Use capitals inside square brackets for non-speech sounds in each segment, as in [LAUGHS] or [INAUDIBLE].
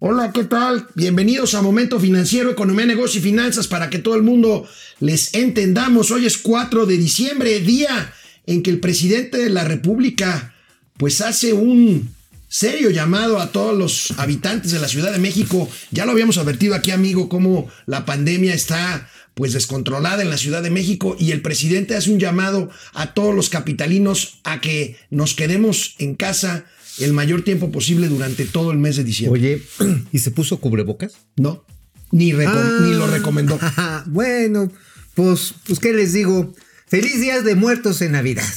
Hola, ¿qué tal? Bienvenidos a Momento Financiero, Economía, Negocio y Finanzas para que todo el mundo les entendamos. Hoy es 4 de diciembre, día en que el presidente de la República pues hace un serio llamado a todos los habitantes de la Ciudad de México. Ya lo habíamos advertido aquí, amigo, cómo la pandemia está pues descontrolada en la Ciudad de México y el presidente hace un llamado a todos los capitalinos a que nos quedemos en casa el mayor tiempo posible durante todo el mes de diciembre. Oye, [CLEARS THROAT] ¿y se puso cubrebocas? No, ni, ni lo recomendó. [LAUGHS] bueno, pues, pues, ¿qué les digo? Feliz días de muertos en Navidad.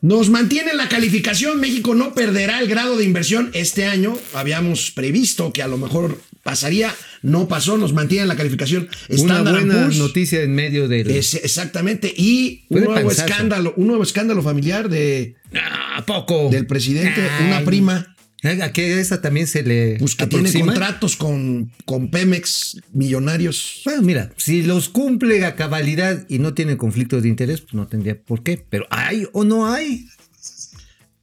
Nos mantiene la calificación. México no perderá el grado de inversión este año. Habíamos previsto que a lo mejor pasaría. No pasó. Nos mantiene la calificación. Una buena noticia en medio de. exactamente. Y un nuevo escándalo, un nuevo escándalo familiar de. ¿A poco? Del presidente, una prima. ¿A qué esa también se le pues que tiene contratos con, con Pemex millonarios. Bueno, mira, si los cumple a cabalidad y no tiene conflicto de interés, pues no tendría por qué. Pero ¿hay o no hay?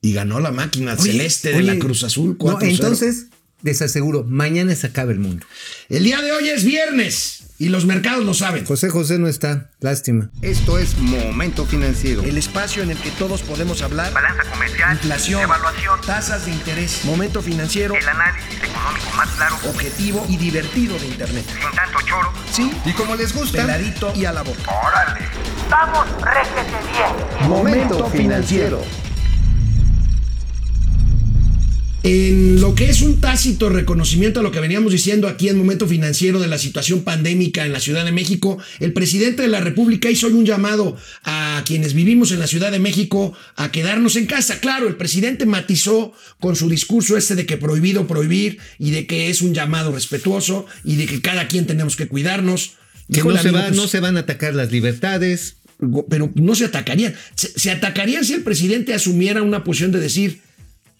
Y ganó la máquina celeste de la Cruz Azul 4 Entonces, les aseguro, mañana se acaba el mundo. El día de hoy es viernes. Y los mercados lo saben. José José no está. Lástima. Esto es Momento Financiero. El espacio en el que todos podemos hablar. Balanza comercial. Inflación. Evaluación. Tasas de interés. Momento Financiero. El análisis económico más claro. Objetivo y divertido de Internet. Sin tanto choro. Sí. Y como les gusta. Peladito y a la boca. Órale. Vamos, réjete bien. Momento Financiero. En lo que es un tácito reconocimiento a lo que veníamos diciendo aquí en momento financiero de la situación pandémica en la Ciudad de México, el presidente de la República hizo hoy un llamado a quienes vivimos en la Ciudad de México a quedarnos en casa. Claro, el presidente matizó con su discurso este de que prohibido prohibir y de que es un llamado respetuoso y de que cada quien tenemos que cuidarnos. Que no se, no se van a atacar las libertades. Pero no se atacarían. Se, se atacarían si el presidente asumiera una posición de decir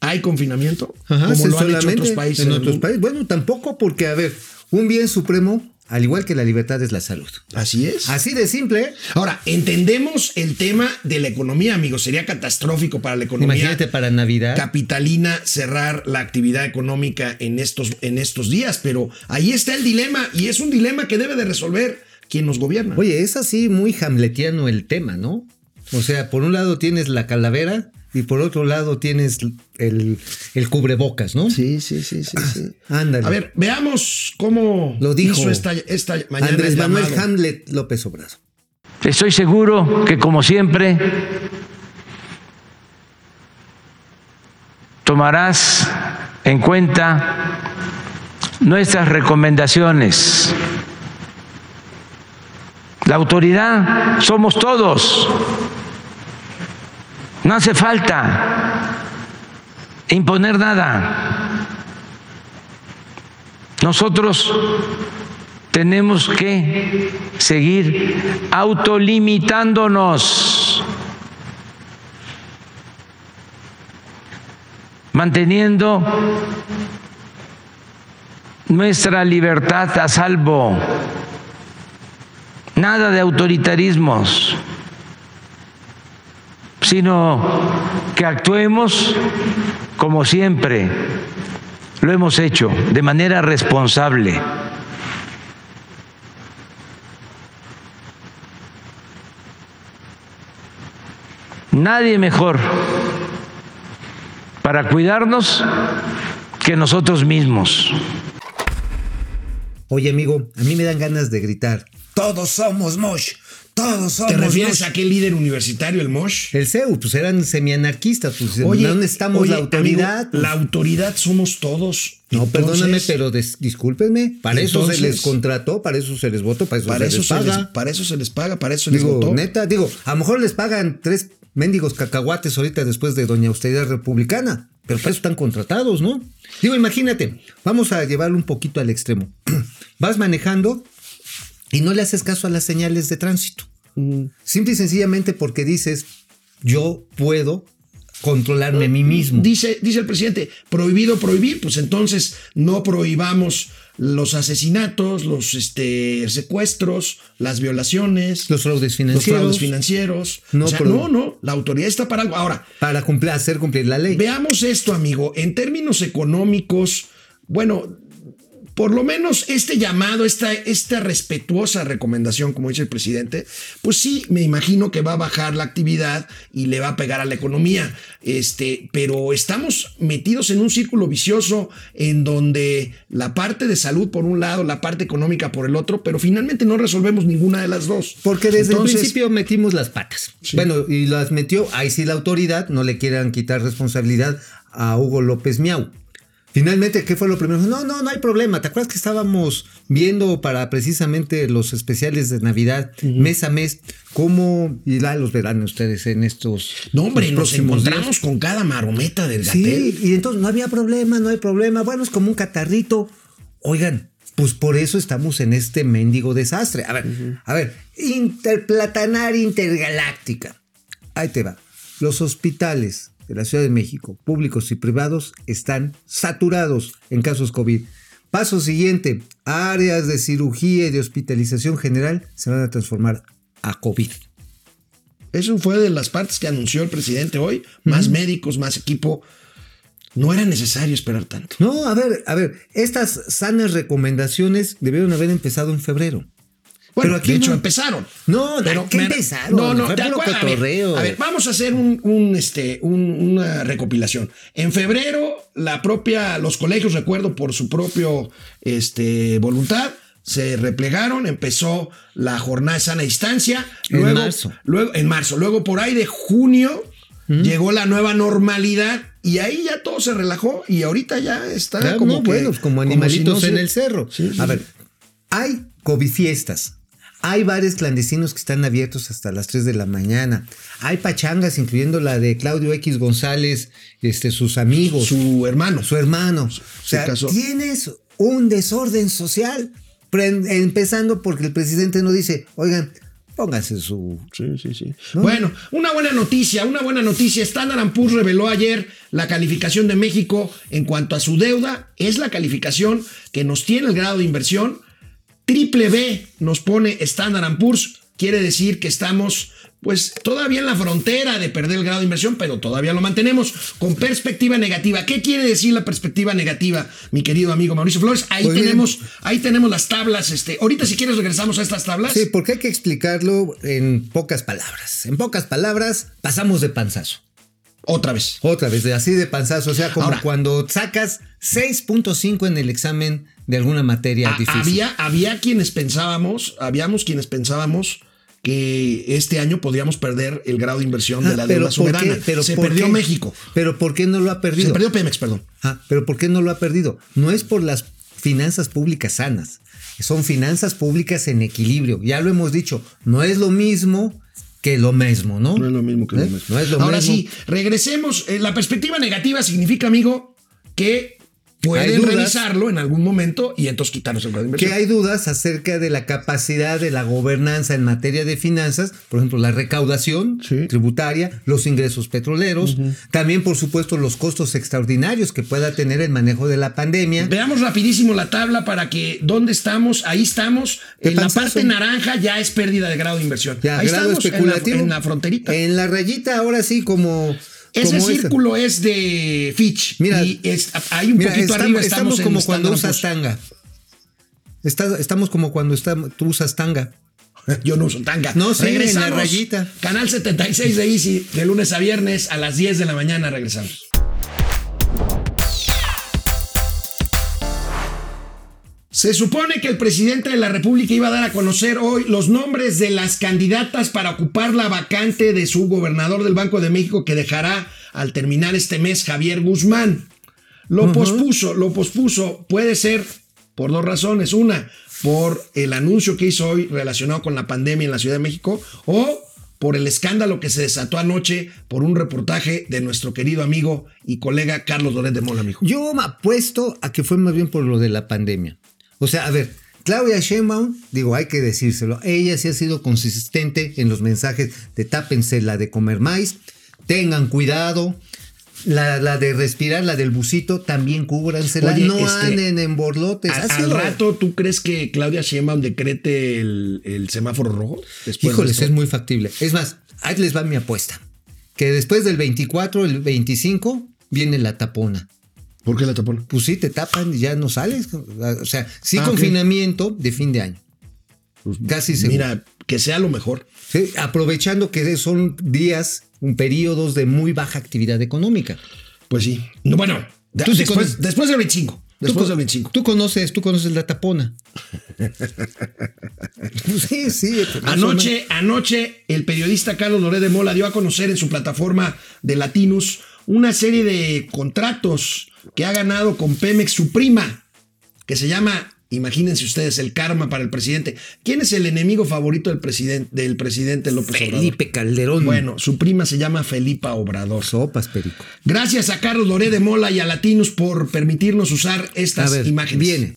¿Hay confinamiento? como lo han hecho otros países. En otros países. Bueno, tampoco porque, a ver, un bien supremo, al igual que la libertad, es la salud. Así es. Así de simple. Ahora, entendemos el tema de la economía, amigos. Sería catastrófico para la economía. Imagínate para Navidad. Capitalina cerrar la actividad económica en estos, en estos días, pero ahí está el dilema y es un dilema que debe de resolver quien nos gobierna. Oye, es así muy hamletiano el tema, ¿no? O sea, por un lado tienes la calavera y por otro lado tienes el, cubrebocas, ¿no? Sí, sí, sí, sí, sí. [LAUGHS] Ándale. A ver, veamos cómo lo dijo hizo esta, esta mañana. Andrés Manuel Hamlet López Obrador. Estoy seguro que como siempre tomarás en cuenta nuestras recomendaciones. La autoridad somos todos. No hace falta imponer nada. Nosotros tenemos que seguir autolimitándonos, manteniendo nuestra libertad a salvo. Nada de autoritarismos sino que actuemos como siempre lo hemos hecho, de manera responsable. Nadie mejor para cuidarnos que nosotros mismos. Oye amigo, a mí me dan ganas de gritar. Todos somos Mosh. Todos somos. ¿Te refieres a aquel líder universitario, el Mosh? El CEU, pues eran semianarquistas. Pues, oye, ¿dónde estamos la autoridad? la autoridad somos todos. No, perdóname, pero discúlpenme. Para eso se les contrató, para eso se les votó, para eso se les paga. para eso se les paga, para eso se les votó. Neta, digo, a lo mejor les pagan tres mendigos cacahuates ahorita después de Doña Austeridad Republicana. Pero para eso están contratados, ¿no? Digo, imagínate, vamos a llevarlo un poquito al extremo. [CLEARS THROAT] Vas manejando y no le haces caso a las señales de tránsito. Simple y sencillamente porque dices, yo puedo controlarme a mí mismo. Dice, dice el presidente, prohibido prohibir, pues entonces no prohibamos los asesinatos, los este, secuestros, las violaciones, los fraudes financieros. Los fraudes financieros. No, no, no, la autoridad está para algo. Ahora, para cumplir, hacer cumplir la ley. Veamos esto, amigo. En términos económicos, bueno, por lo menos este llamado, esta, esta respetuosa recomendación, como dice el presidente, pues sí, me imagino que va a bajar la actividad y le va a pegar a la economía. Este, pero estamos metidos en un círculo vicioso en donde la parte de salud por un lado, la parte económica por el otro, pero finalmente no resolvemos ninguna de las dos. Porque desde Entonces, el principio metimos las patas. Bueno, y las metió, ahí sí la autoridad, no le quieran quitar responsabilidad a Hugo López Miau. Finalmente, ¿qué fue lo primero? No, no, no hay problema. ¿Te acuerdas que estábamos viendo para precisamente los especiales de Navidad, mes a mes, cómo, y la los verán ustedes en estos No, hombre, nos encontramos con cada marometa del Sí, gatel. y entonces no había problema, no hay problema. Bueno, es como un catarrito. Oigan, pues por eso estamos en este mendigo desastre. A ver, a ver, interplatanaria intergaláctica. Ahí te va. Los hospitales de la Ciudad de México, públicos y privados, están saturados en casos COVID. Paso siguiente, áreas de cirugía y de hospitalización general se van a transformar a COVID. Eso fue de las partes que anunció el presidente hoy. Más médicos, más equipo. No era necesario esperar tanto. No, a ver, a ver, estas sanas recomendaciones debieron haber empezado en febrero. Bueno, Pero de hecho no. empezaron. No, pero ¿qué me- empezaron? No, no, Fue ¿te puro acuerdas? A ver. A ver, vamos a hacer un, un, este, un- una recopilación. En febrero, la propia, los colegios, recuerdo, por su propio este, voluntad, se replegaron, empezó la jornada de sana distancia. En Luego, marzo. Luego, en marzo. Luego, por ahí de junio, llegó la nueva normalidad. Y ahí ya todo se relajó y ahorita ya está Ah, como no, que- bueno, pues como si animalitos en el cerro. Sí, sí, a ver, hay COVID fiestas. Hay bares clandestinos que están abiertos hasta las 3 de la mañana. Hay pachangas, incluyendo la de Claudio X González, este, sus amigos, su, Su hermano. hermano. O sea, tienes un desorden social. Empezando porque el presidente no dice, oigan, pónganse su Sí, sí, sí. Bueno, una buena noticia, una buena noticia. Standard Poor's reveló ayer la calificación de México en cuanto a su deuda. Es la calificación que nos tiene el grado de inversión. Triple B nos pone Standard Poor's. Quiere decir que estamos, pues, todavía en la frontera de perder el grado de inversión, pero todavía lo mantenemos con perspectiva negativa. ¿Qué quiere decir la perspectiva negativa, mi querido amigo Mauricio Flores? Ahí Pues tenemos, ahí tenemos las tablas. Este, ahorita, si quieres, regresamos a estas tablas. Sí, porque hay que explicarlo en pocas palabras. En pocas palabras, pasamos de panzazo. Otra vez. Otra vez, de así de panzazo. O sea, como Ahora. cuando sacas 6.5 en el examen de alguna materia A- difícil. Había, había quienes pensábamos, habíamos quienes pensábamos que este año podríamos perder el grado de inversión de Ah, la pero deuda ¿por soberana. qué? Pero Se ¿por perdió qué? México. Pero ¿por qué no lo ha perdido? Se perdió Pemex, perdón. Ah, pero ¿por qué no lo ha perdido? No es por las finanzas públicas sanas. Son finanzas públicas en equilibrio. Ya lo hemos dicho, no es lo mismo que lo mismo, ¿no? No es lo mismo que lo ¿Eh? mismo. No es lo Ahora mismo. sí, regresemos. Eh, la perspectiva negativa significa, amigo, que pueden revisarlo en algún momento y entonces quitarnos el grado de que inversión. hay dudas acerca de la capacidad de la gobernanza en materia de finanzas, por ejemplo, la recaudación Sí. tributaria, los ingresos petroleros, también, por supuesto, los costos extraordinarios que pueda tener el manejo de la pandemia. Veamos rapidísimo la tabla para que dónde estamos. Ahí estamos. En la parte naranja ya es pérdida de grado de inversión. Ya, Ahí grado estamos en la- especulativo. en la fronterita. En la rayita, ahora sí, como. Ese como esta. círculo es de Fitch. Mira, y es, hay un Mira, poquito estamos, arriba. estamos Estamos, en como cuando Standard usas tanga. Está- estamos como cuando está- tú usas tanga. [LAUGHS] Yo no uso tanga. No, sí, regresamos. en la rayita. Canal 76 de Easy, de lunes a viernes a las 10 de la mañana. Regresamos. Se supone que el presidente de la República iba a dar a conocer hoy los nombres de las candidatas para ocupar la vacante de su gobernador del Banco de México que dejará al terminar este mes Javier Guzmán. Lo pospuso, lo pospuso. Puede ser por dos razones. Una, por el anuncio que hizo hoy relacionado con la pandemia en la Ciudad de México o por el escándalo que se desató anoche por un reportaje de nuestro querido amigo y colega Carlos Loret de Mola, amigo. Yo me apuesto a que fue más bien por lo de la pandemia. O sea, a ver, Claudia Sheinbaum, digo, hay que decírselo, ella sí ha sido consistente en los mensajes de tápense la de comer maíz, tengan cuidado, la, la de respirar, la del busito, también cúbransela, Oye, no este, anden en borlotes. Al, al rato, ¿tú crees que Claudia Sheinbaum decrete el, el semáforo rojo? De Híjoles, es muy factible. Es más, ahí les va mi apuesta. Que después del 24, el 25, viene la tapona. ¿Por qué la tapan? Pues sí, te tapan y ya no sales. O sea, sí Ah, confinamiento de fin de año. Casi seguro. Mira, que sea lo mejor. Sí, aprovechando que son días, un periodos de muy baja actividad económica. Pues sí. No, bueno, Tú sí después, conoces- después del 25. Después del co- 25. Tú conoces, tú conoces la tapona. [LAUGHS] sí, sí. o Anoche, anoche, el periodista Carlos Loré de Mola dio a conocer en su plataforma de Latinus una serie de contratos que ha ganado con Pemex su prima, que se llama, imagínense ustedes, el karma para el presidente. ¿Quién es el enemigo favorito del presidente, del presidente López menos. Obrador? Felipe Calderón. Bueno, su prima se llama Felipa Obrador. Sopas, Perico. Gracias a Carlos Loré de Mola y a Latinos por permitirnos usar A estas ver, imágenes. viene.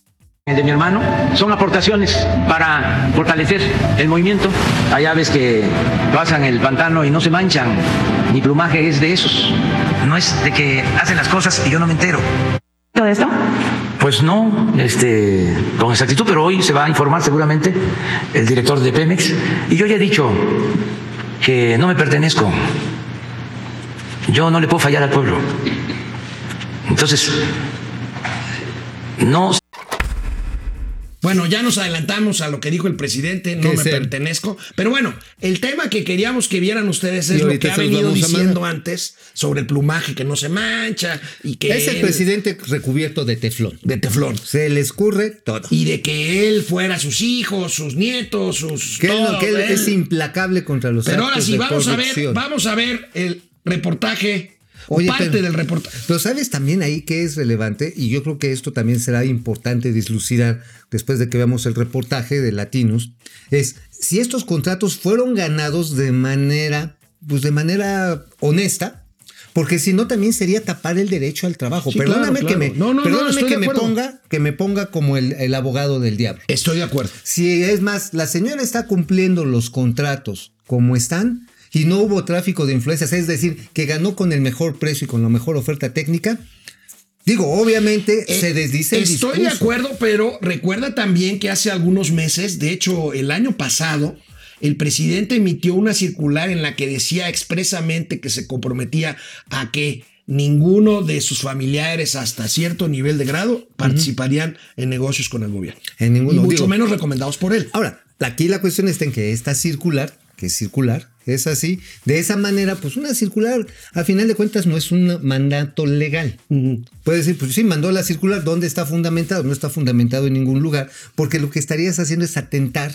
De mi hermano son aportaciones para fortalecer el movimiento. Hay aves que pasan el pantano y no se manchan. Mi plumaje es de esos. No es de que hacen las cosas y yo no me entero. ¿Todo esto? Pues no, este, con exactitud, pero hoy se va a informar seguramente el director de Pemex. Y yo ya he dicho que no me pertenezco. Yo no le puedo fallar al pueblo. Entonces, no Bueno, ya nos adelantamos a lo que dijo el presidente, no me pertenezco. Pero bueno, el tema que queríamos que vieran ustedes es lo que ha venido diciendo antes sobre el plumaje que no se mancha y que Es el él- presidente recubierto de teflón. de teflón. Se le escurre todo. Y de que él fuera sus hijos, sus nietos, sus... que él, no- todo, que él él. es implacable contra los Pero ahora sí, vamos a ver, vamos a ver el reportaje Oye, parte pero- del reportaje. Pero sabes también ahí que es relevante, y yo creo que esto también será importante dislucidar después de que veamos el reportaje de Latinos, es si estos contratos fueron ganados de manera, pues de manera honesta, porque si no también sería tapar el derecho al trabajo. Sí, perdóname claro, que me, claro. No, no, no, perdóname de que me ponga, que me ponga como el, el abogado del diablo. Estoy de acuerdo. Si es más, la señora está cumpliendo los contratos como están y no hubo tráfico de influencias, es decir, que ganó con el mejor precio y con la mejor oferta técnica, digo, obviamente Eh, se desdice el Estoy de acuerdo, pero recuerda también que hace algunos meses, de hecho el año pasado, el presidente emitió una circular en la que decía expresamente que se comprometía a que ninguno de sus familiares hasta cierto nivel de grado participarían en negocios con el gobierno. En ninguno, y mucho digo. menos recomendados por él. Ahora, aquí la cuestión está en que esta circular, que es circular, es así, de esa manera, pues una circular, a final de cuentas, no es un mandato legal. Puede decir, pues sí, mandó la circular, ¿dónde está fundamentado? No está fundamentado en ningún lugar, porque lo que estarías haciendo es atentar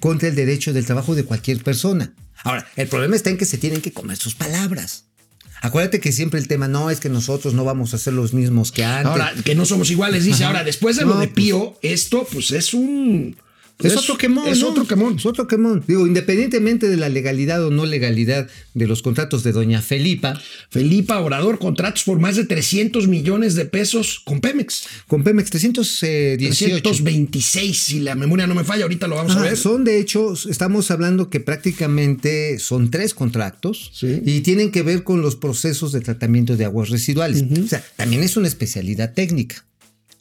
contra el derecho del trabajo de cualquier persona. Ahora, el problema está en que se tienen que comer sus palabras. Acuérdate que siempre el tema no es que nosotros no vamos a ser los mismos que antes. Ahora, que no somos iguales, dice. Ajá. Ahora, después de No, lo de pues- Pío, esto pues es un... Es, otro quemón. Es ¿no? otro quemón. Es otro quemón. Digo, independientemente de la legalidad o no legalidad de los contratos de Doña Felipa, Felipa Obrador, contratos por más de 300 millones de pesos con Pemex. con Pemex 318. 326, si la memoria no me falla, ahorita lo vamos a Ah, ver. son de hecho, estamos hablando que prácticamente son tres contratos Sí. y tienen que ver con los procesos de tratamiento de aguas residuales. O sea, también es una especialidad técnica.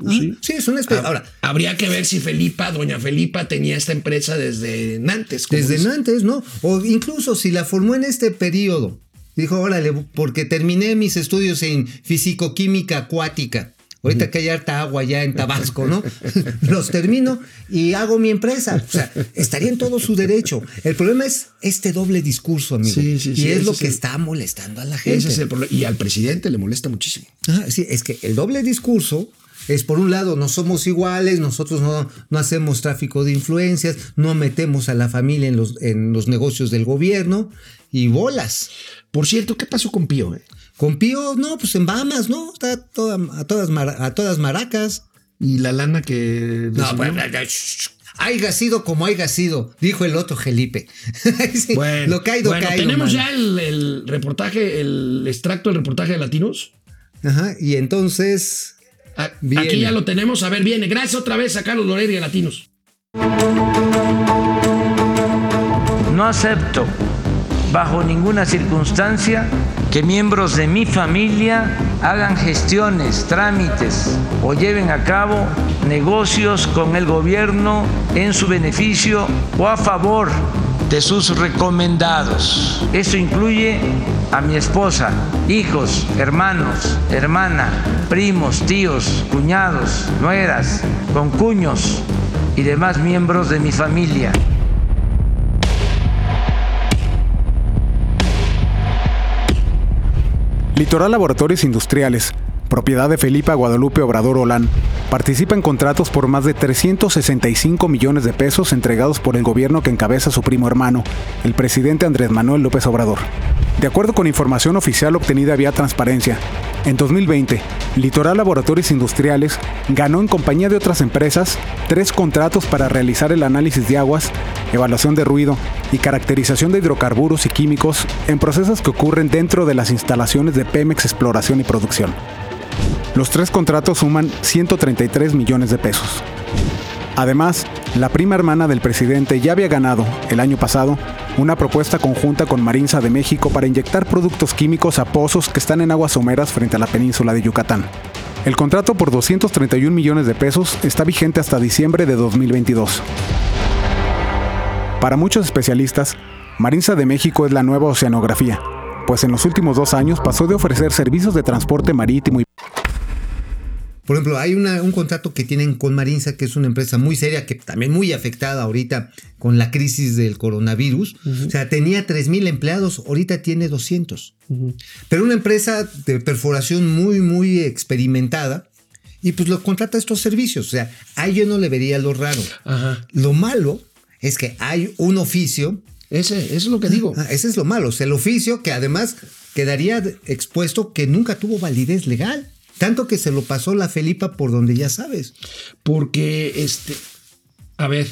Sí. Sí, es una especialidad. Ahora, Habría que ver si Felipa, doña Felipa, tenía esta empresa desde Nantes. Desde dice. antes, ¿no? O incluso si la formó en este periodo. Dijo, órale, porque terminé mis estudios en fisicoquímica acuática. Ahorita que hay harta agua ya en Tabasco, ¿no? [LAUGHS] [LAUGHS] Los termino y hago mi empresa. O sea, estaría en todo su derecho. El problema es este doble discurso, amigo. Sí, sí, y sí, es lo que está molestando a la gente. Ese es el problema. Y al presidente le molesta muchísimo. Ah, sí, es que el doble discurso es por un lado, no somos iguales, nosotros no, no hacemos tráfico de influencias, no metemos a la familia en los, en los negocios del gobierno y bolas. Por cierto, ¿qué pasó con Pío? eh? Con Pío, no, pues en Bahamas, ¿no? Está toda- a, todas a todas maracas. Y la lana que. No, shh, haiga sido como haiga sido, dijo el otro Felipe. [LAUGHS] Sí, Bueno, lo caído, bueno, caído, tenemos mano. ya el, el reportaje, el extracto del reportaje de Latinos. Ajá, y entonces, Ah, Viene. Aquí ya lo tenemos. A ver, viene. Gracias otra vez a Carlos y a Latinos. No acepto bajo ninguna circunstancia que miembros de mi familia hagan gestiones, trámites o lleven a cabo negocios con el gobierno en su beneficio o a favor de sus recomendados. Esto incluye a mi esposa, hijos, hermanos, hermana, primos, tíos, cuñados, nueras, concuños y demás miembros de mi familia. Litoral Laboratorios Industriales, propiedad de Felipa Guadalupe Obrador Olán, participa en contratos por más de 365 millones de pesos entregados por el gobierno que encabeza su primo hermano, el presidente Andrés Manuel López Obrador. De acuerdo con información oficial obtenida vía transparencia, en 2020, Litoral Laboratorios Industriales ganó en compañía de otras empresas tres contratos para realizar el análisis de aguas, evaluación de ruido y caracterización de hidrocarburos y químicos en procesos que ocurren dentro de las instalaciones de Pemex Exploración y Producción. Los tres contratos suman 133 millones de pesos. Además, la prima hermana del presidente ya había ganado, el año pasado, una propuesta conjunta con Marinza de México para inyectar productos químicos a pozos que están en aguas someras frente a la península de Yucatán. El contrato por 231 millones de pesos está vigente hasta diciembre de 2022. Para muchos especialistas, Marinza de México es la nueva oceanografía, pues en los últimos dos años pasó de ofrecer servicios de transporte marítimo y Por ejemplo, hay una- un contrato que tienen con Marinza, que es una empresa muy seria, que también muy afectada ahorita con la crisis del coronavirus. O sea, tenía 3.000 empleados, ahorita tiene 200. Pero una empresa de perforación muy, muy experimentada. Y pues lo contrata estos servicios. O sea, a yo no le vería lo raro. Ajá. Lo malo es que hay un oficio Ese, eso es lo que digo. Ah, ese es lo malo. O sea, el oficio que además quedaría expuesto que nunca tuvo validez legal. Tanto que se lo pasó la Felipa por donde ya sabes. Porque, este, a ver,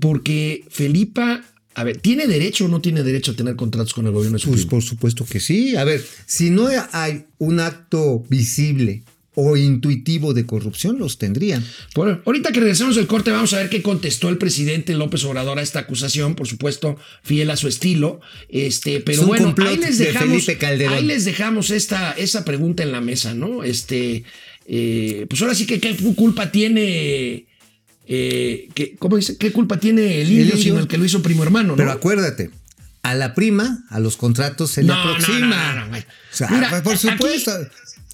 porque Felipa, a ver, ¿tiene derecho o no tiene derecho a tener contratos con el gobierno de su Pues primo? por supuesto que sí. A ver, si no hay un acto visible o intuitivo de corrupción, los tendrían. Bueno, ahorita que regresemos del corte vamos a ver qué contestó el presidente López Obrador a esta acusación, por supuesto, fiel a su estilo. Este, pero Es bueno, ahí les de dejamos, ahí les dejamos esta, esa pregunta en la mesa, ¿no? Este, eh, pues ahora sí que qué culpa tiene, eh, que, ¿cómo dice? ¿Qué culpa tiene el indio, sino el que lo hizo primo hermano, ¿no? Pero acuérdate, a la prima, a los contratos se le No, aproxima. no, no, no, güey. O sea, Mira, pues, por aquí- supuesto.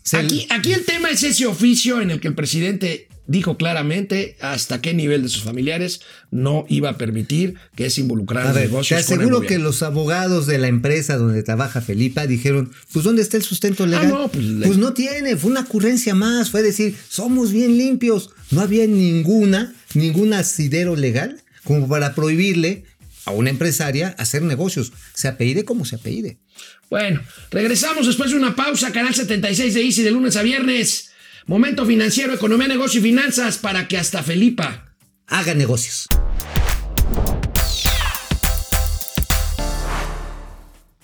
Se- Aquí, aquí el tema es ese oficio en el que el presidente dijo claramente hasta qué nivel de sus familiares no iba a permitir que se involucraran en te negocios. con el aseguro que los abogados de la empresa donde trabaja Felipa dijeron, pues ¿dónde está el sustento legal? no, pues, pues, no tiene, fue una ocurrencia más, fue decir, somos bien limpios. No había ninguna, ningún asidero legal como para prohibirle a una empresaria hacer negocios, se apellide como se apellide. Bueno, regresamos después de una pausa, Canal 76 de Easy de lunes a viernes. Momento financiero, economía, negocio y finanzas para que hasta Felipa Haga negocios.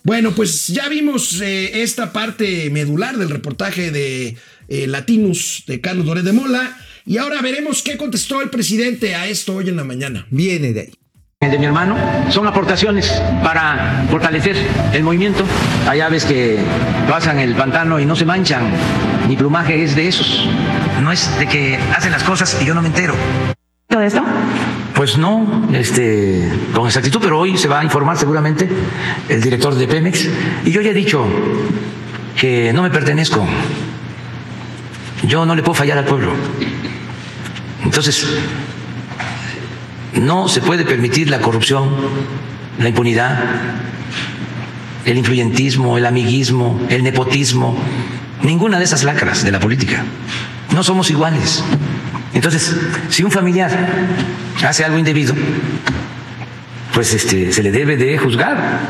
Bueno, pues ya vimos eh, esta parte medular del reportaje de eh, Latinus de Carlos Doré de Mola y ahora veremos qué contestó el presidente a esto hoy en la mañana. Viene de ahí. El de mi hermano son aportaciones para fortalecer el movimiento. Hay aves que pasan el pantano y no se manchan. Mi plumaje es de esos. No es de que hacen las cosas y yo no me entero. ¿Todo esto? Pues no, este, con exactitud, pero hoy se va a informar seguramente el director de Pemex. Y yo ya he dicho que no me pertenezco. Yo no le puedo fallar al pueblo. Entonces, no se puede permitir la corrupción, la impunidad, el influyentismo, el amiguismo, el nepotismo, ninguna de esas lacras de la política. No somos iguales. Entonces, si un familiar hace algo indebido, pues este, se le debe de juzgar.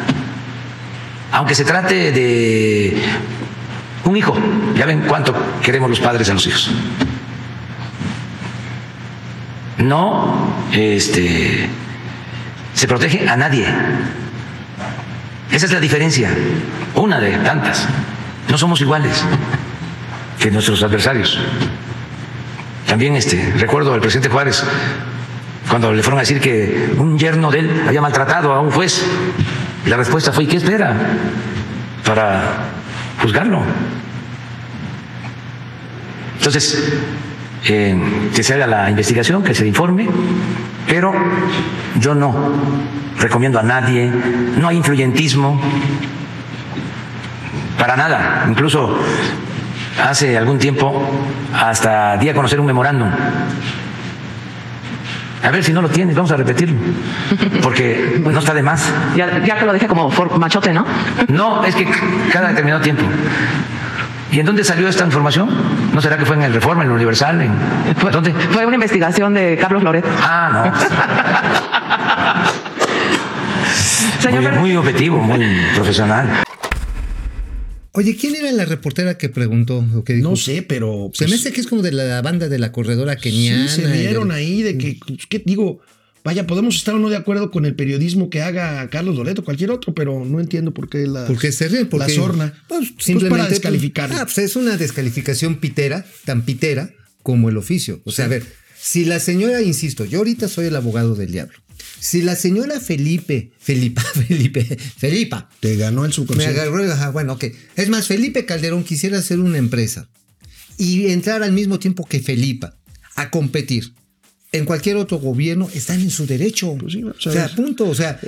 Aunque se trate de un hijo. Ya ven cuánto queremos los padres a los hijos. No este, se protege a nadie. Esa es la diferencia, una de tantas. No somos iguales que nuestros adversarios. También este, recuerdo al presidente Juárez cuando le fueron a decir que un yerno de él había maltratado a un juez. La respuesta fue, ¿y qué espera para juzgarlo? Entonces, eh, que se haga la investigación, que se informe, Pero yo no recomiendo a nadie, no hay influyentismo, para nada. Incluso hace algún tiempo hasta di a conocer un memorándum. A ver si no lo tienes, vamos a repetirlo, porque [LAUGHS] no está de más. Ya, ya que lo dije como machote, ¿no? No, es que cada determinado tiempo. ¿Y en dónde salió esta información? ¿No será que fue en el Reforma, en el Universal? ¿En Fue, dónde? fue una investigación de Carlos Loret. Ah, no. [LAUGHS] Muy, muy objetivo, muy profesional. Oye, ¿quién era la reportera que preguntó que dijo? No sé, pero. Se me pues, hace que es como de la banda de la corredora keniana. Sí, se y vieron del- ahí de que, pues, ¿qué digo? Vaya, podemos estar o no de acuerdo con el periodismo que haga Carlos Loreto, cualquier otro, pero no entiendo por qué la, ¿Por qué se ríen? Porque, la sorna. Pues, Pues simplemente. para descalificarlo. Ah, pues es una descalificación pitera, tan pitera como el oficio. O sea, a ver, si la señora, insisto, yo ahorita soy el abogado del diablo. Si la señora Felipe, Felipa, [LAUGHS] Felipe, Felipa, Te ganó el me subconsciente. agarró, ajá, bueno, ok. Es más, Felipe Calderón quisiera hacer una empresa y entrar al mismo tiempo que Felipa a competir en cualquier otro gobierno, están en su derecho. Pues sí, o sea, punto. O sea,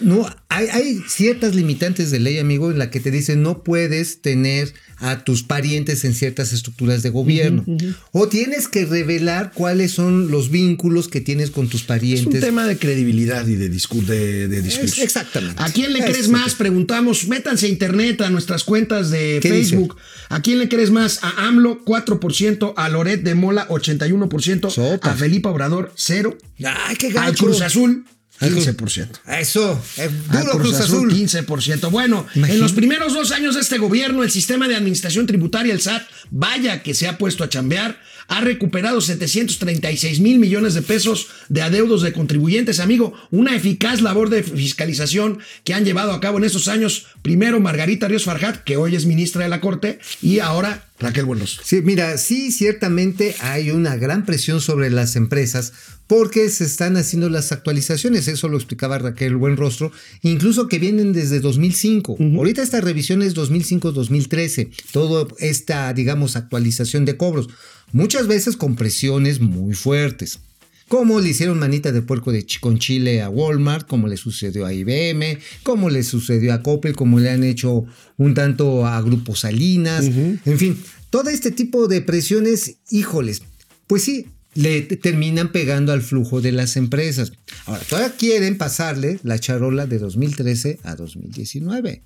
no, hay, hay ciertas limitantes de ley, amigo, en la que te dicen no puedes tener a tus parientes en ciertas estructuras de gobierno. O tienes que revelar cuáles son los vínculos que tienes con tus Es parientes. un tema de credibilidad y de, discur- de, de discurso. Es- exactamente. ¿A quién le Es- crees más? Preguntamos. Métanse a internet, a nuestras cuentas de. Facebook. ¿A quién le crees más? A AMLO, 4%. A Loret de Mola, 81%. Sopa. A Felipe Obrador, 0%. ¡Ay, qué Al gacho! Cruz Azul, 15%. Eso, eh, Al duro Cruz, Azul. 15%. Bueno, Imagínate. en los primeros dos años de este gobierno, el sistema de administración tributaria, el SAT, vaya que se ha puesto a chambear, ha recuperado 736 mil millones de pesos de adeudos de contribuyentes. Amigo, una eficaz labor de fiscalización que han llevado a cabo en estos años. Primero Margarita Ríos Farjat, que hoy es ministra de la Corte, y ahora Raquel Buenos. Sí, mira, sí, ciertamente hay una gran presión sobre las empresas porque se están haciendo las actualizaciones, eso lo explicaba Raquel Buenrostro, incluso que vienen desde 2005. Ahorita esta revisión es 2005-2013, toda esta, digamos, actualización de cobros, muchas veces con presiones muy fuertes. Como le hicieron manita de puerco de con Chile a Walmart, como le sucedió a IBM, como le sucedió a Coppel, como le han hecho un tanto a Grupo Salinas, en fin, todo este tipo de presiones, híjoles, pues sí, le te- terminan pegando al flujo de las empresas. Ahora, todavía quieren pasarle la charola de 2013 a 2019.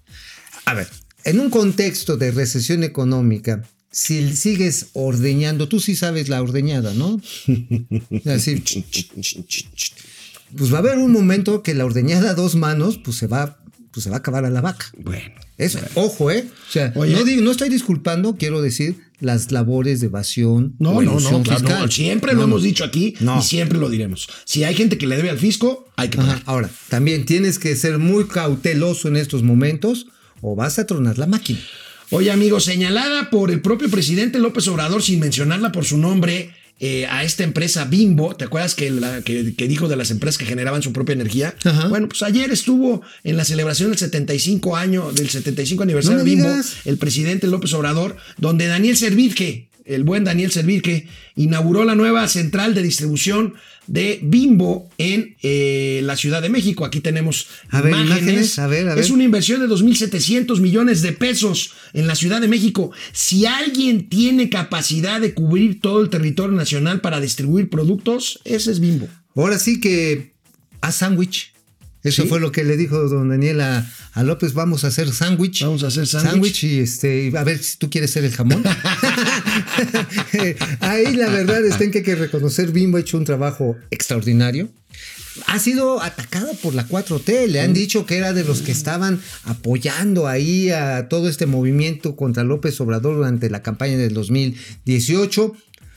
A ver, en un contexto de recesión económica, si sigues ordeñando, tú sí sabes la ordeñada, ¿no? [LAUGHS] Así, pues va a haber un momento que la ordeñada a dos manos, pues se va, pues se va a acabar a la vaca. Bueno. Eso, ojo, ¿eh? O sea, Oye. no, estoy disculpando, quiero decir, las labores de evasión. No, no, no, claro, no, siempre No, lo hemos dicho aquí y siempre lo diremos. Si hay gente que le debe al fisco, hay que Ajá, pagar. Ahora, también tienes que ser muy cauteloso en estos momentos o vas a tronar la máquina. Oye, amigo, señalada por el propio presidente López Obrador, sin mencionarla por su nombre, eh, a esta empresa Bimbo, ¿te acuerdas que, la- que, que dijo de las empresas que generaban su propia energía? Ajá. Bueno, pues ayer estuvo en la celebración del 75 año, del 75 aniversario No de Bimbo, digas. el presidente López Obrador, donde Daniel Servirque, el buen Daniel Servirque, inauguró la nueva central de distribución de Bimbo en eh, la Ciudad de México. Aquí tenemos A ver, imágenes, a ver, a ver. Es una inversión de 2.700 millones de pesos en la Ciudad de México. Si alguien tiene capacidad de cubrir todo el territorio nacional para distribuir productos, ese es Bimbo. Ahora sí que a sándwich. Eso Sí. fue lo que le dijo don Daniel a, a López, vamos a hacer sándwich. Vamos a hacer sándwich. y este, a ver si tú quieres ser el jamón. [LAUGHS] [LAUGHS] Ahí la verdad es que hay que reconocer, Bimbo ha hecho un trabajo extraordinario. Ha sido atacada por la 4T, le han dicho que era de los que estaban apoyando ahí a todo este movimiento contra López Obrador durante la campaña del 2018.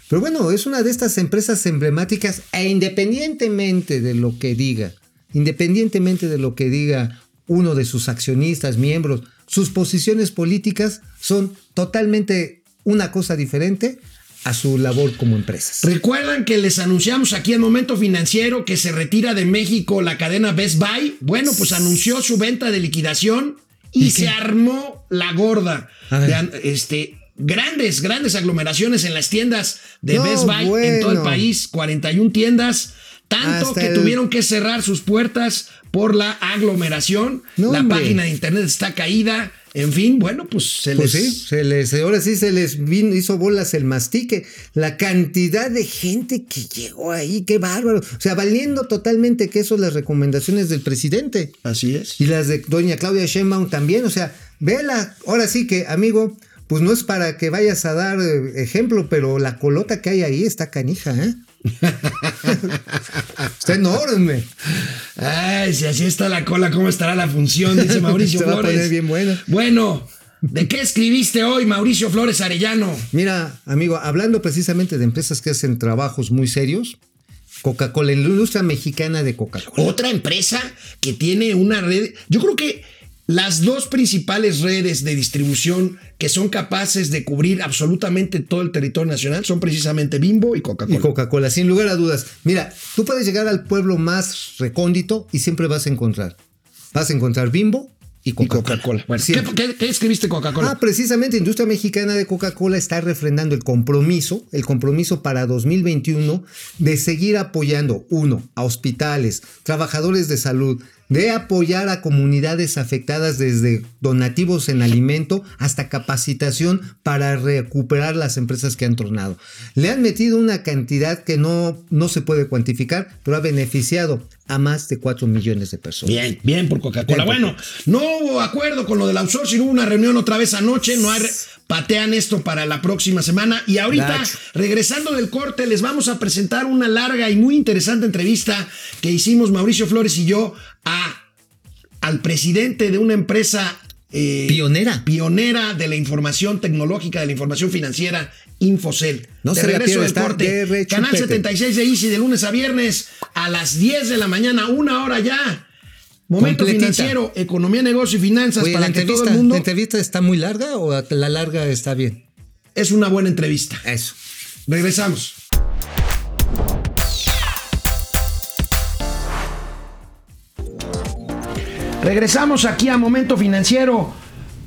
Pero bueno, es una de estas empresas emblemáticas e independientemente de lo que diga, independientemente de lo que diga uno de sus accionistas, miembros, sus posiciones políticas son totalmente una cosa diferente a su labor como empresas. ¿Recuerdan que les anunciamos aquí en Momento Financiero que se retira de México la cadena Best Buy? Bueno, pues anunció su venta de liquidación y, ¿Y se armó la gorda. De este, grandes, grandes aglomeraciones en las tiendas de No, Best Buy en todo el país, 41 tiendas. Tanto Hasta que el- tuvieron que cerrar sus puertas por la aglomeración. No, la hombre. página de internet está caída. En fin, bueno, pues se Pues les. sí, se les, ahora sí se les vino, hizo bolas el mastique. La cantidad de gente que llegó ahí, qué bárbaro. O sea, valiendo totalmente que eso las recomendaciones del presidente. Así es. Y las de doña Claudia Sheinbaum también. O sea, vela, ahora sí que, amigo, pues no es para que vayas a dar eh, ejemplo, pero la colota que hay ahí está canija, ¿eh? [LAUGHS] está enorme. Ay, si así está la cola, ¿cómo estará la función? Dice [LAUGHS] Mauricio Se va a Flores. poner bien buena. Bueno, ¿de qué escribiste hoy, Mauricio Flores Arellano? Mira, amigo, hablando precisamente de empresas que hacen trabajos muy serios, Coca-Cola, la industria mexicana de Coca-Cola. Otra empresa que tiene una red. Yo creo que las dos principales redes de distribución que son capaces de cubrir absolutamente todo el territorio nacional son precisamente Bimbo y Y Coca-Cola. Coca-Cola, sin lugar a dudas. Mira, tú puedes llegar al pueblo más recóndito y siempre vas a encontrar. Vas a encontrar Bimbo y Coca-Cola. Coca-Cola. Bueno, ¿qué, Siempre. qué- qué escribiste Coca-Cola? Ah, precisamente, Industria Mexicana de Coca-Cola está refrendando el compromiso, el compromiso para 2021 de seguir apoyando, uno, a hospitales, trabajadores de salud, de apoyar a comunidades afectadas desde donativos en alimento hasta capacitación para recuperar las empresas que han tornado. Le han metido una cantidad que no, no se puede cuantificar, pero ha beneficiado a más de 4 millones de personas. Bien, bien por Coca-Cola. Bueno, no hubo acuerdo con lo del outsourcing, hubo una reunión otra vez anoche, no hay patean esto para la próxima semana y ahorita regresando del corte les vamos a presentar una larga y muy interesante entrevista que hicimos Mauricio Flores y yo a al presidente de una empresa eh, Pionera. pionera de la información tecnológica, de la información financiera, Infocel. No de se regreso del corte. Canal 76 de Easy de lunes a viernes a las 10 de la mañana, una hora ya. Momento Completita. financiero, economía, negocio y finanzas Oye, para ¿la que todo el mundo ¿la entrevista está muy larga o la larga está bien? es una buena entrevista. Eso. Regresamos. Regresamos aquí a Momento Financiero.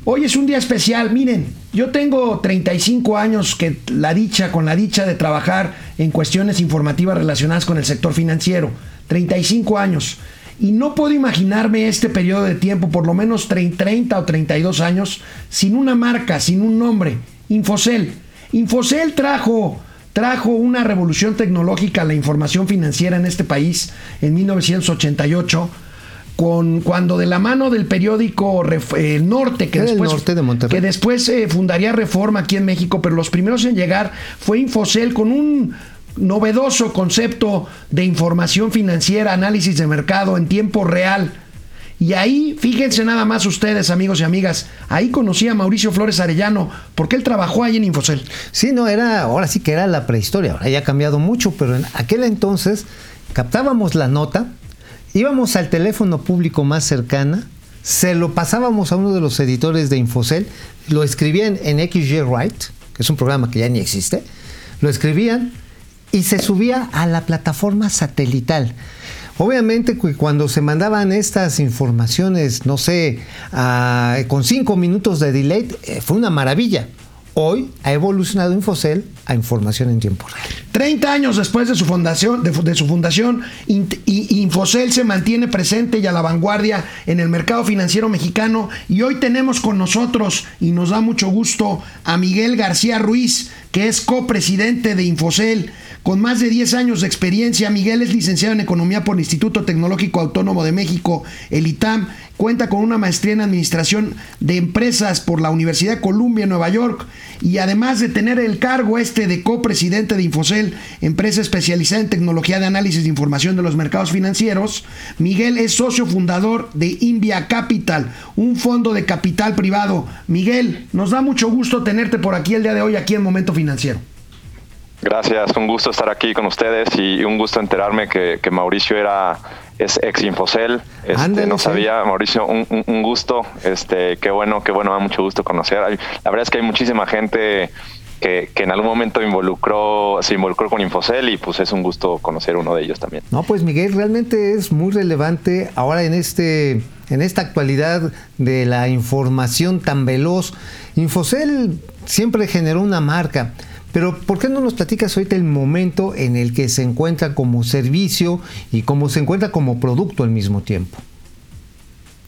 Hoy es un día especial. Miren, yo tengo 35 años que la dicha, con la dicha de trabajar en cuestiones informativas relacionadas con el sector financiero. 35 años. Y no puedo imaginarme este periodo de tiempo, por lo menos 30, 30 o 32 años, sin una marca, sin un nombre. Infocel. Infocel trajo trajo una revolución tecnológica a la información financiera en este país en 1988 con cuando de la mano del periódico Ref- eh, Norte que después Norte de Monterrey. que después eh, fundaría Reforma aquí en México, pero los primeros en llegar fue Infocel con un novedoso concepto de información financiera, análisis de mercado en tiempo real. Y ahí, fíjense nada más ustedes, amigos y amigas, ahí conocí a Mauricio Flores Arellano, porque él trabajó ahí en Infocel. Sí, no, era, ahora sí que era la prehistoria, ahora ya ha cambiado mucho, pero en aquel entonces captábamos la nota, íbamos al teléfono público más cercana, se lo pasábamos a uno de los editores de Infocel, lo escribían en XY Write, que es un programa que ya ni existe, lo escribían y se subía a la plataforma satelital. Obviamente cu- cuando se mandaban estas informaciones, no sé, a- con cinco minutos de delay, eh, fue una maravilla. Hoy ha evolucionado Infocel a información en tiempo real. 30 años después de su fundación, de, de su fundación, Infocel se mantiene presente y a la vanguardia en el mercado financiero mexicano. Y hoy tenemos con nosotros, y nos da mucho gusto, a Miguel García Ruiz, que es copresidente de Infocel. Con más de 10 años de experiencia, Miguel es licenciado en Economía por el Instituto Tecnológico Autónomo de México, el ITAM. Cuenta con una maestría en Administración de Empresas por la Universidad de Columbia Nueva York. Y además de tener el cargo este de copresidente de Infocel, empresa especializada en tecnología de análisis de información de los mercados financieros, Miguel es socio fundador de Invia Capital, un fondo de capital privado. Miguel, nos da mucho gusto tenerte por aquí el día de hoy, aquí en Momento Financiero. Gracias, un gusto estar aquí con ustedes y un gusto enterarme que, que Mauricio era es ex Infocel. Este, no sí. sabía, Mauricio, un, un- un gusto. Este, qué bueno, qué bueno, da mucho gusto conocer. La verdad es que hay muchísima gente que, que en algún momento involucró, se involucró con Infocel y pues es un gusto conocer uno de ellos también. No, pues Miguel realmente es muy relevante ahora en este en esta actualidad de la información tan veloz. Infocel siempre generó una marca, Pero ¿por qué no nos platicas ahorita el momento en el que se encuentra como servicio y cómo se encuentra como producto al mismo tiempo?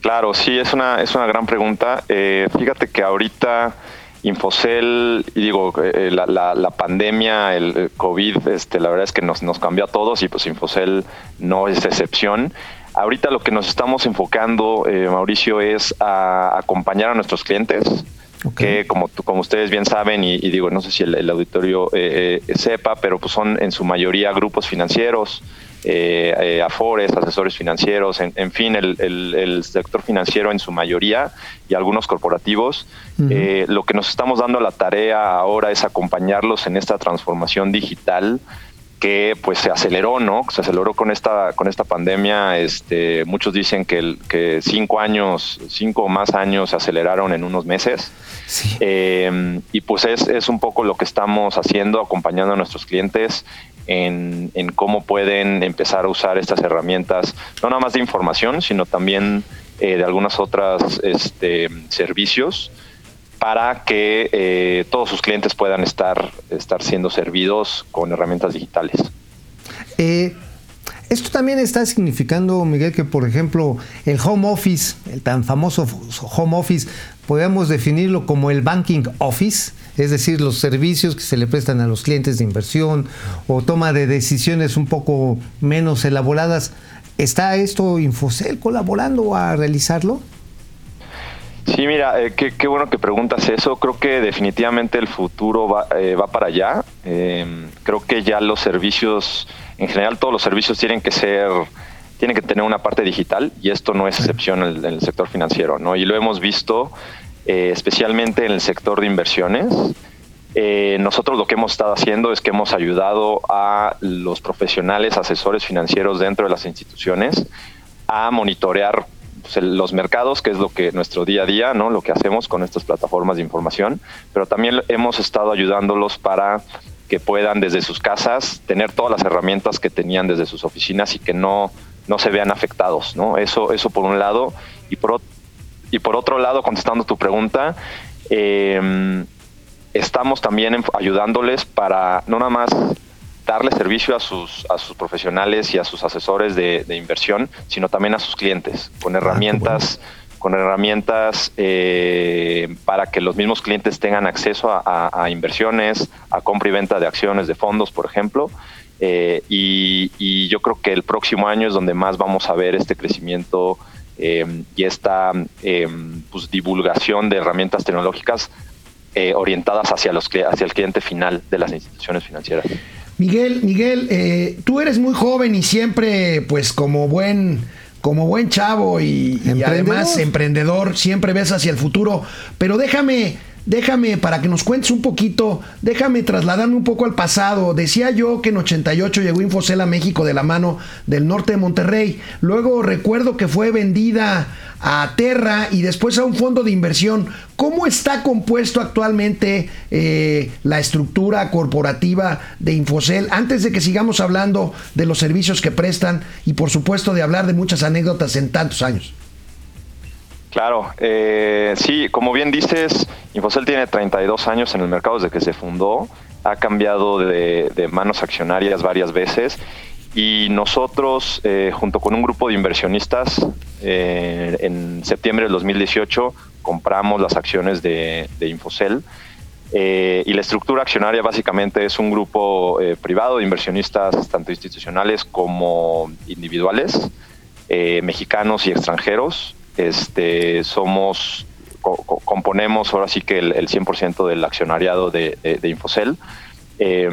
Claro, sí, es una, es una gran pregunta. Eh, fíjate que ahorita Infocel, y digo, eh, la, la, la, pandemia, el COVID, este, la verdad es que nos, nos cambió a todos y pues Infocel no es excepción. Ahorita lo que nos estamos enfocando, eh, Mauricio, es a acompañar a nuestros clientes, okay. que como, como ustedes bien saben, y, y, digo, no sé si el, el auditorio eh, eh, sepa, pero pues son en su mayoría grupos financieros, eh, eh, afores, asesores financieros, en, en fin, el, el, el, sector financiero en su mayoría y algunos corporativos. Uh -huh. eh, lo que nos estamos dando la tarea ahora es acompañarlos en esta transformación digital que pues se aceleró, ¿no? Se aceleró con esta, con esta pandemia. Este, muchos dicen que, el, que cinco años, cinco o más años se aceleraron en unos meses. Sí. Eh, y pues es, es un poco lo que estamos haciendo, acompañando a nuestros clientes en, en, cómo pueden empezar a usar estas herramientas, no nada más de información, sino también eh, de algunas otras este, servicios para que eh, todos sus clientes puedan estar, estar siendo servidos con herramientas digitales. Eh, esto también está significando, Miguel, que por ejemplo el home office, el tan famoso home office, podemos definirlo como el banking office, es decir, los servicios que se le prestan a los clientes de inversión o toma de decisiones un poco menos elaboradas. ¿Está esto Infocel colaborando a realizarlo? Sí, mira, eh, qué, qué, bueno que preguntas eso. Creo que definitivamente el futuro va, eh, va para allá. Eh, creo que ya los servicios, en general todos los servicios tienen que ser, tienen que tener una parte digital y esto no es excepción en el, en el sector financiero, ¿no? Y lo hemos visto eh, especialmente en el sector de inversiones. Eh, nosotros lo que hemos estado haciendo es que hemos ayudado a los profesionales, asesores financieros dentro de las instituciones a monitorear pues, el, los mercados, que es lo que nuestro día a día, ¿no? Lo que hacemos con estas plataformas de información, pero también hemos estado ayudándolos para que puedan desde sus casas tener todas las herramientas que tenían desde sus oficinas y que no, no se vean afectados, ¿no? Eso, eso por un lado. Y por, y por otro lado, contestando tu pregunta, eh, estamos también ayudándoles para no nada más darle servicio a sus, a sus profesionales y a sus asesores de, de inversión, sino también a sus clientes, con herramientas, ah, bueno. con herramientas eh, para que los mismos clientes tengan acceso a, a, a, inversiones, a compra y venta de acciones de fondos, por ejemplo. Eh, y, y, yo creo que el próximo año es donde más vamos a ver este crecimiento eh, y esta pues, divulgación de herramientas tecnológicas eh, orientadas hacia, los, hacia el cliente final de las instituciones financieras. Miguel, Miguel, eh, tú eres muy joven y siempre, pues como buen, como buen chavo y, y además emprendedor, siempre ves hacia el futuro. Pero déjame, déjame, para que nos cuentes un poquito, déjame trasladarme un poco al pasado. Decía yo que en 88 llegó Infocel a México de la mano del norte de Monterrey. Luego recuerdo que fue vendida a Terra y después a un fondo de inversión. ¿Cómo está compuesto actualmente eh, la estructura corporativa de Infocel? Antes de que sigamos hablando de los servicios que prestan y por supuesto de hablar de muchas anécdotas en tantos años. Claro, eh, sí, como bien dices, Infocel tiene 32 años en el mercado desde que se fundó, ha cambiado de, de manos accionarias varias veces. Y nosotros, eh, junto con un grupo de inversionistas, eh, en septiembre del 2018 compramos las acciones de, de Infocel. Eh, y la estructura accionaria básicamente es un grupo privado de inversionistas, tanto institucionales como individuales, mexicanos y extranjeros, este, somos, co componemos ahora sí que el, el 100% del accionariado de, de, de Infocel. Eh,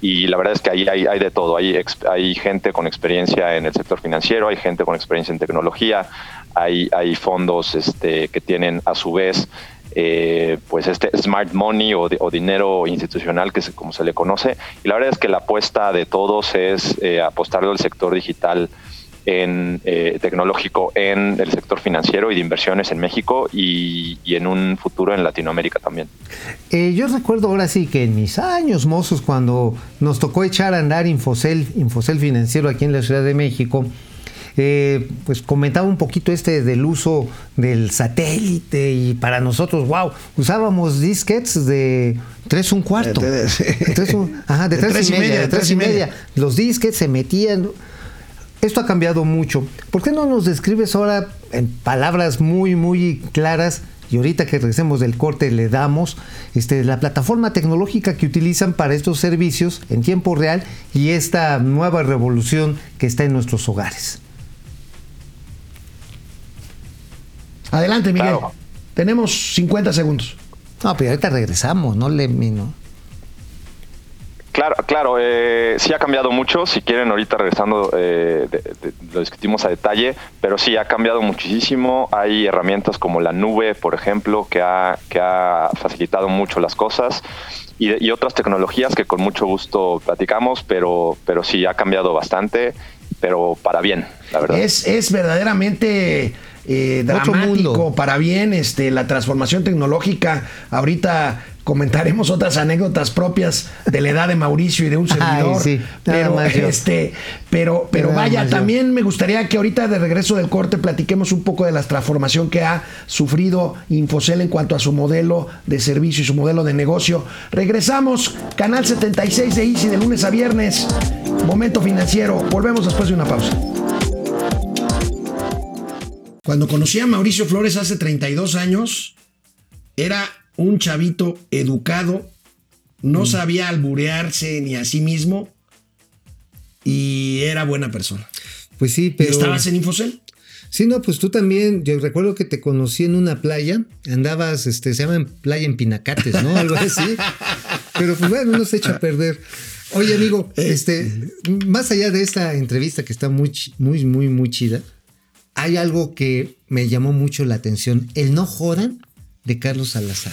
y la verdad es que ahí hay, de todo. Hay, hay, gente con experiencia en el sector financiero, hay gente con experiencia en tecnología, hay, hay fondos este, que tienen a su vez eh, pues este smart money o, dinero institucional que se, como se le conoce. Y la verdad es que la apuesta de todos es eh, apostarle al sector digital en eh, tecnológico en el sector financiero y de inversiones en México y, y en un futuro en Latinoamérica también. Eh, yo recuerdo ahora sí que en mis años mozos cuando nos tocó echar a andar Infocel, Infocel financiero aquí en la Ciudad de México, eh, pues comentaba un poquito este del uso del satélite y para nosotros, wow, usábamos disquets de tres un cuarto. De De tres- ajá, de tres, y media, de tres y media. Los disques se metían. Esto ha cambiado mucho. ¿Por qué no nos describes ahora en palabras muy, muy claras? Y ahorita que regresemos del corte le damos este, la plataforma tecnológica que utilizan para estos servicios en tiempo real y esta nueva revolución que está en nuestros hogares. Adelante, Miguel. Claro. Tenemos 50 segundos. No, pero ahorita regresamos, no le... ¿no? Claro, claro, eh, sí ha cambiado mucho. Si quieren, ahorita regresando, eh, de- de- lo discutimos a detalle, pero sí ha cambiado muchísimo. Hay herramientas como la nube, por ejemplo, que ha, que ha facilitado mucho las cosas y, y otras tecnologías que con mucho gusto platicamos, pero, pero sí ha cambiado bastante, pero para bien, la verdad. Es, es verdaderamente eh, dramático mundo. para bien este, la transformación tecnológica. Ahorita comentaremos otras anécdotas propias de la edad de Mauricio y de un Ay, servidor. sí, nada pero, este, pero, pero vaya, también me gustaría que ahorita de regreso del corte platiquemos un poco de la transformación que ha sufrido Infocel en cuanto a su modelo de servicio y su modelo de negocio. Regresamos, canal 76 de Easy de lunes a viernes, momento financiero. Volvemos después de una pausa. Cuando conocí a Mauricio Flores hace 32 años, era un chavito educado, no sabía alburearse ni a sí mismo y era buena persona. Pues sí, ¿Y pero... estabas en Infocel? Sí, no, pues tú también, yo recuerdo que te conocí en una playa, andabas, este, se llama playa en Pinacates, ¿no? Algo así. [LAUGHS] Pero pues bueno, no se echa a perder. Oye, amigo, este, más allá de esta entrevista que está muy, muy, muy, muy chida, hay algo que me llamó mucho la atención, el no jodan de Carlos Salazar.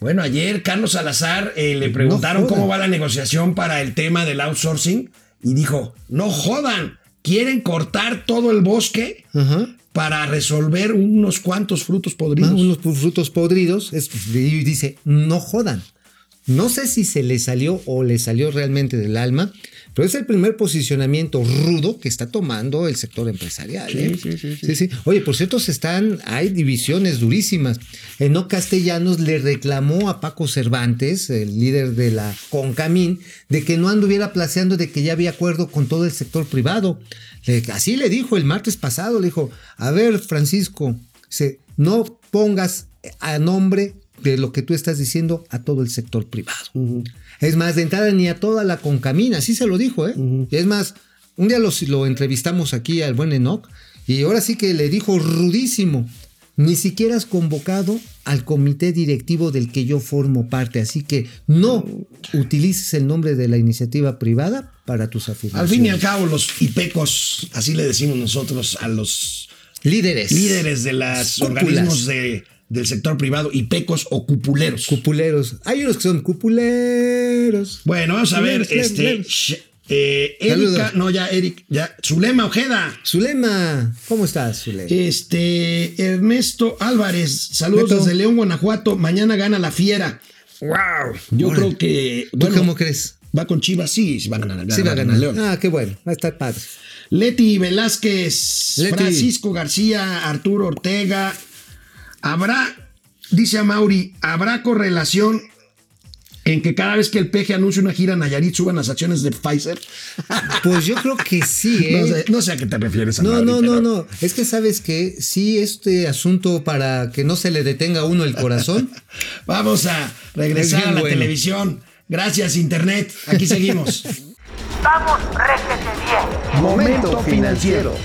Bueno, ayer Carlos Salazar eh, le preguntaron cómo va la negociación para el tema del outsourcing y dijo, no jodan, quieren cortar todo el bosque para resolver unos cuantos frutos podridos. Ah, unos frutos podridos. es- y dice, no jodan. No sé si se le salió o le salió realmente del alma, pero es el primer posicionamiento rudo que está tomando el sector empresarial. ¿eh? Sí, sí. Oye, por cierto, se están, hay divisiones durísimas. Eno Castellanos le reclamó a Paco Cervantes, el líder de la Concamín, de que no anduviera placeando de que ya había acuerdo con todo el sector privado. Le- así le dijo el martes pasado, le dijo, a ver, Francisco, no pongas a nombre de lo que tú estás diciendo a todo el sector privado. Es más, de entrada ni a toda la concamina, así se lo dijo, ¿eh? Es más, un día los- lo entrevistamos aquí al buen Enoch y ahora sí que le dijo rudísimo, ni siquiera has convocado al comité directivo del que yo formo parte, así que no utilices el nombre de la iniciativa privada para tus Al afirmaciones. fin y al cabo, los IPECOS, así le decimos nosotros a los líderes. líderes de los organismos de- del sector privado, IPECOS o cupuleros. Cupuleros. Hay unos que son cupuleros. Bueno, vamos a ver, este, eh, Erika, no, ya, Eric, ya, Zulema Ojeda. Zulema, ¿cómo estás, Zulema? Este, Ernesto Álvarez, saludos Beto. desde León, Guanajuato. Mañana gana la fiera. Wow. Yo Órale. creo que. ¿Tú Bueno, cómo crees? Va con Chivas, sí, sí va a ganar. Sí, va a ganar. León. Ah, qué bueno. Va a estar padre. Leti Velázquez, Leti. Francisco García, Arturo Ortega. Habrá, dice a Mauri, habrá correlación en que cada vez que el peje anuncia una gira Nayarit suban las acciones de Pfizer. [LAUGHS] Pues yo creo que sí, [LAUGHS] ¿eh? No sé, no sé a qué te refieres, a No, Mauri, no, pero- no, no. Es que sabes que sí, este asunto para que no se le detenga a uno el corazón. [LAUGHS] Vamos a regresar Es a la bueno. televisión. Gracias, Internet. Aquí seguimos. Vamos, réjete bien. Momento financiero.